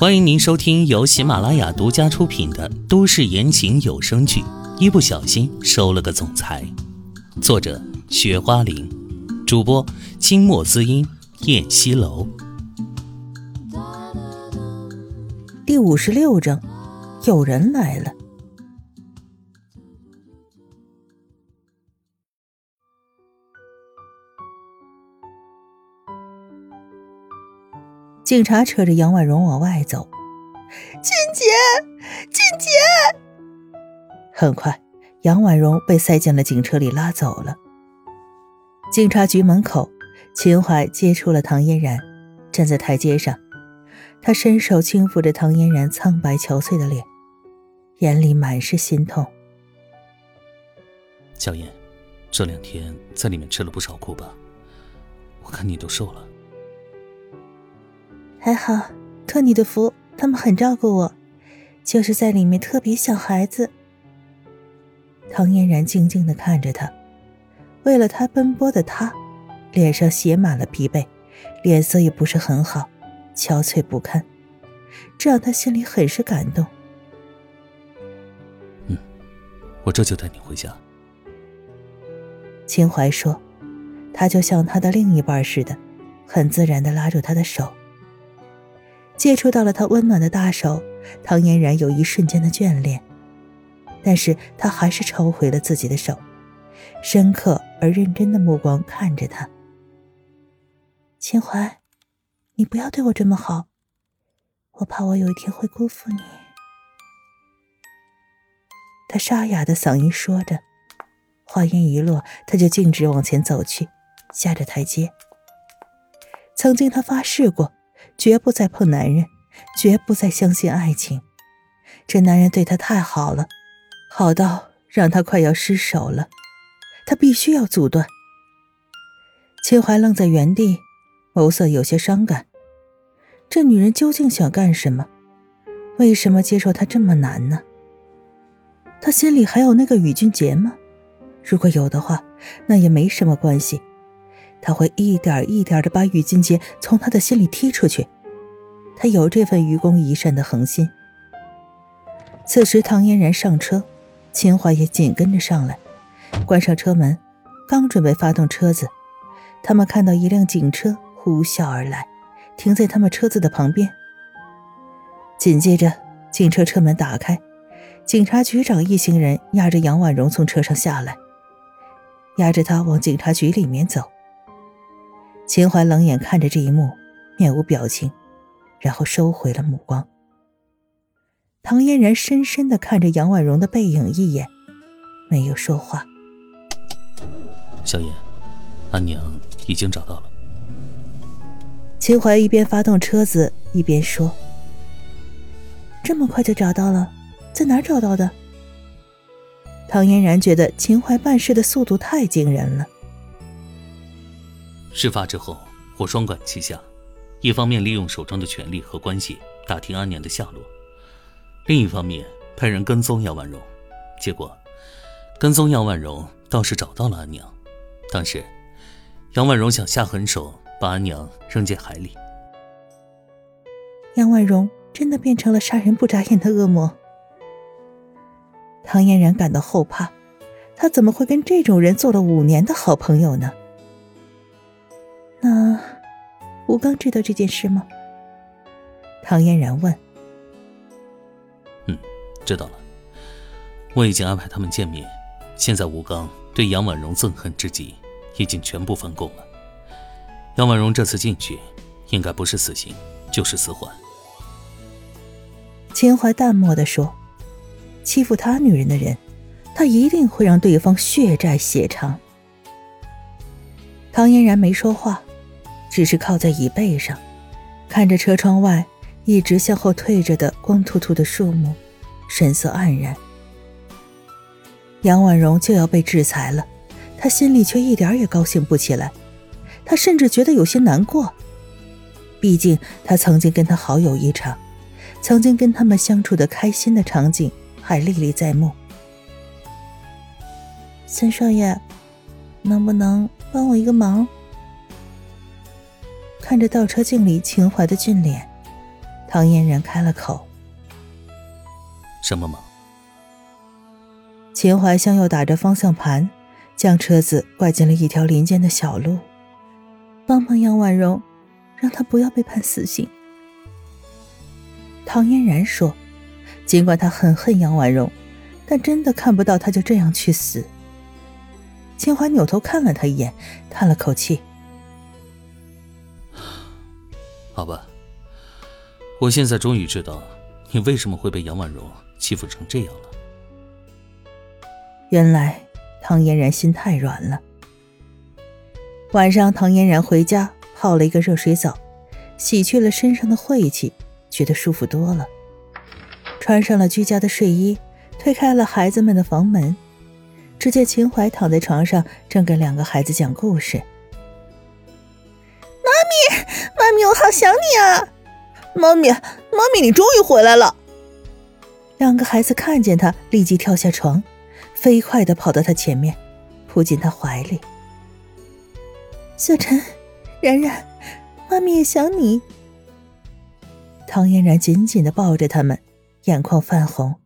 欢迎您收听由喜马拉雅独家出品的都市言情有声剧《一不小心收了个总裁》，作者：雪花玲，主播：清墨滋音、燕西楼。第五十六章，有人来了。警察扯着杨婉容往外走，静姐，静姐。很快，杨婉容被塞进了警车里，拉走了。警察局门口，秦淮接触了唐嫣然，站在台阶上，他伸手轻抚着唐嫣然苍白憔悴的脸，眼里满是心痛。小燕，这两天在里面吃了不少苦吧？我看你都瘦了。还好，托你的福，他们很照顾我，就是在里面特别像孩子。唐嫣然静静的看着他，为了他奔波的他，脸上写满了疲惫，脸色也不是很好，憔悴不堪，这让他心里很是感动。嗯，我这就带你回家。秦淮说，他就像他的另一半似的，很自然的拉住他的手。接触到了他温暖的大手，唐嫣然有一瞬间的眷恋，但是他还是抽回了自己的手，深刻而认真的目光看着他。秦淮，你不要对我这么好，我怕我有一天会辜负你。他沙哑的嗓音说着，话音一落，他就径直往前走去，下着台阶。曾经他发誓过。绝不再碰男人，绝不再相信爱情。这男人对她太好了，好到让她快要失手了。她必须要阻断。秦淮愣在原地，眸色有些伤感。这女人究竟想干什么？为什么接受他这么难呢？他心里还有那个宇俊杰吗？如果有的话，那也没什么关系。他会一点一点的把宇俊杰从他的心里踢出去，他有这份愚公移山的恒心。此时，唐嫣然上车，秦淮也紧跟着上来，关上车门，刚准备发动车子，他们看到一辆警车呼啸而来，停在他们车子的旁边。紧接着，警车车门打开，警察局长一行人压着杨婉容从车上下来，压着她往警察局里面走。秦淮冷眼看着这一幕，面无表情，然后收回了目光。唐嫣然深深的看着杨婉容的背影一眼，没有说话。小燕，安娘已经找到了。秦淮一边发动车子一边说：“这么快就找到了，在哪儿找到的？”唐嫣然觉得秦淮办事的速度太惊人了。事发之后，我双管齐下，一方面利用手中的权力和关系打听安娘的下落，另一方面派人跟踪杨婉容。结果，跟踪杨婉容倒是找到了安娘。当时，杨婉容想下狠手把安娘扔进海里。杨婉容真的变成了杀人不眨眼的恶魔。唐嫣然感到后怕，她怎么会跟这种人做了五年的好朋友呢？那吴刚知道这件事吗？唐嫣然问。嗯，知道了。我已经安排他们见面。现在吴刚对杨婉容憎恨之极，已经全部翻供了。杨婉容这次进去，应该不是死刑，就是死缓。秦淮淡漠的说：“欺负他女人的人，他一定会让对方血债血偿。”唐嫣然没说话。只是靠在椅背上，看着车窗外一直向后退着的光秃秃的树木，神色黯然。杨婉容就要被制裁了，他心里却一点也高兴不起来，他甚至觉得有些难过。毕竟他曾经跟他好友一场，曾经跟他们相处的开心的场景还历历在目。三少爷，能不能帮我一个忙？看着倒车镜里秦淮的俊脸，唐嫣然开了口：“什么忙？”秦淮向右打着方向盘，将车子拐进了一条林间的小路。帮帮杨婉容，让她不要被判死刑。唐嫣然说：“尽管她很恨杨婉容，但真的看不到她就这样去死。”秦淮扭头看了他一眼，叹了口气：“好吧，我现在终于知道你为什么会被杨婉容欺负成这样了。”原来唐嫣然心太软了。晚上，唐嫣然回家泡了一个热水澡，洗去了身上的晦气，觉得舒服多了。穿上了居家的睡衣，推开了孩子们的房门，只见秦淮躺在床上，正给两个孩子讲故事。妈咪，我好想你啊！妈咪，妈咪，你终于回来了！两个孩子看见他，立即跳下床。飞快的跑到他前面，扑进他怀里。小陈，然然，妈咪也想你。唐嫣然紧紧的抱着他们，眼眶泛红。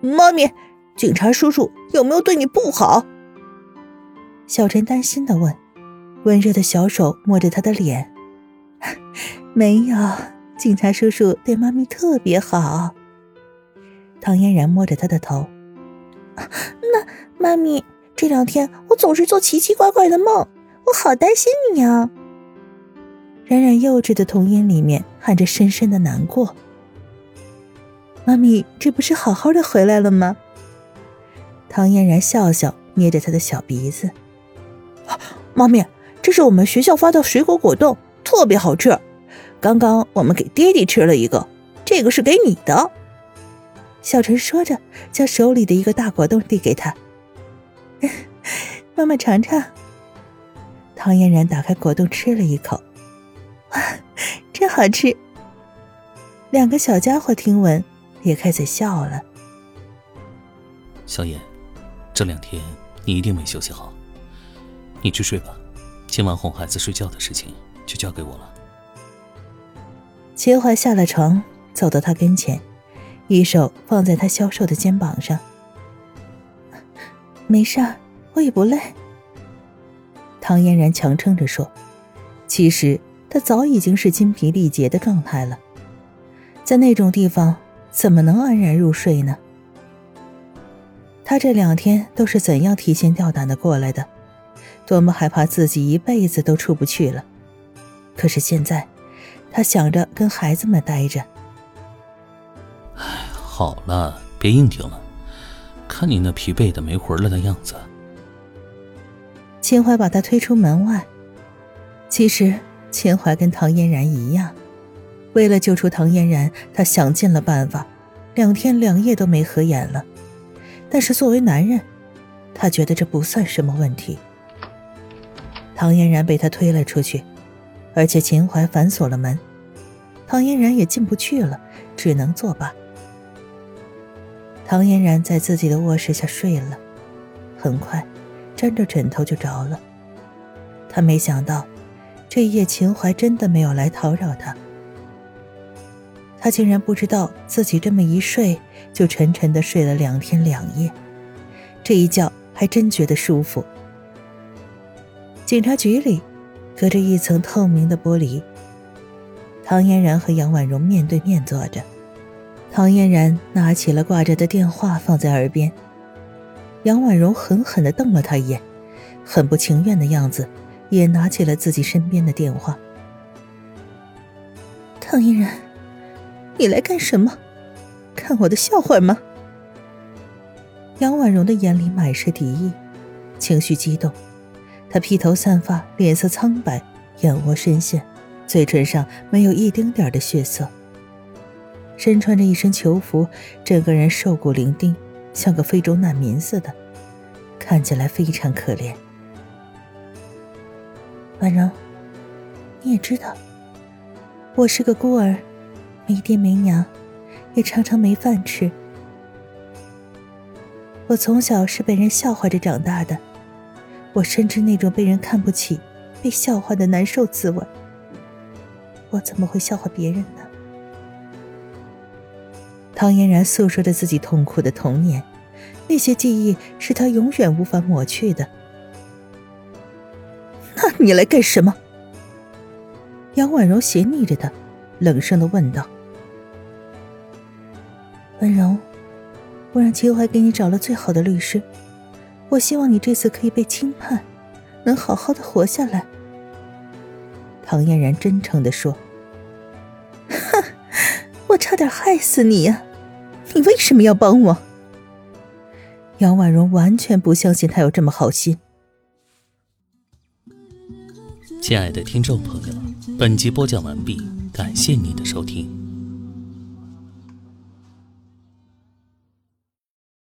妈咪，警察叔叔有没有对你不好？小陈担心的问，温热的小手摸着他的脸。没有，警察叔叔对妈咪特别好。唐嫣然摸着他的头。那妈咪，这两天我总是做奇奇怪怪的梦，我好担心你啊。冉冉幼稚的童音里面含着深深的难过。妈咪，这不是好好的回来了吗？唐嫣然笑笑，捏着他的小鼻子。妈咪，这是我们学校发的水果果冻，特别好吃。刚刚我们给爹爹吃了一个，这个是给你的。小陈说着，将手里的一个大果冻递给他。妈妈尝尝。唐嫣然打开果冻吃了一口，哇，真好吃！两个小家伙听闻也开始笑了。小燕，这两天你一定没休息好，你去睡吧。今晚哄孩子睡觉的事情就交给我了。秦淮下了床，走到他跟前。一手放在他消瘦的肩膀上，没事儿，我也不累。唐嫣然强撑着说：“其实他早已经是精疲力竭的状态了，在那种地方怎么能安然入睡呢？他这两天都是怎样提心吊胆的过来的，多么害怕自己一辈子都出不去了。可是现在，他想着跟孩子们待着。”哎好了，别硬挺了，看你那疲惫的没魂了的样子。秦淮把他推出门外。其实秦淮跟唐嫣然一样，为了救出唐嫣然，他想尽了办法，两天两夜都没合眼了。但是作为男人，他觉得这不算什么问题。唐嫣然被他推了出去，而且秦淮反锁了门，唐嫣然也进不去了，只能作罢。唐嫣然在自己的卧室下睡了，很快，沾着枕头就着了。他没想到，这一夜秦淮真的没有来叨扰他。他竟然不知道自己这么一睡，就沉沉的睡了两天两夜，这一觉还真觉得舒服。警察局里，隔着一层透明的玻璃，唐嫣然和杨婉容面对面坐着。唐嫣然拿起了挂着的电话，放在耳边。杨婉容狠狠地瞪了他一眼，很不情愿的样子，也拿起了自己身边的电话。唐嫣然，你来干什么？看我的笑话吗？杨婉容的眼里满是敌意，情绪激动，他披头散发，脸色苍白，眼窝深陷，嘴唇上没有一丁点的血色。身穿着一身囚服，整个人瘦骨伶仃，像个非洲难民似的，看起来非常可怜。婉容，你也知道，我是个孤儿，没爹没娘，也常常没饭吃。我从小是被人笑话着长大的，我深知那种被人看不起、被笑话的难受滋味。我怎么会笑话别人呢？唐嫣然诉说着自己痛苦的童年，那些记忆是她永远无法抹去的。那你来干什么？杨婉柔斜睨着他，冷声的问道：“婉柔，我让秦淮给你找了最好的律师，我希望你这次可以被轻判，能好好的活下来。”唐嫣然真诚的说：“哼，我差点害死你呀！你为什么要帮我？”杨婉容完全不相信他有这么好心。亲爱的听众朋友，本集播讲完毕，感谢您的收听。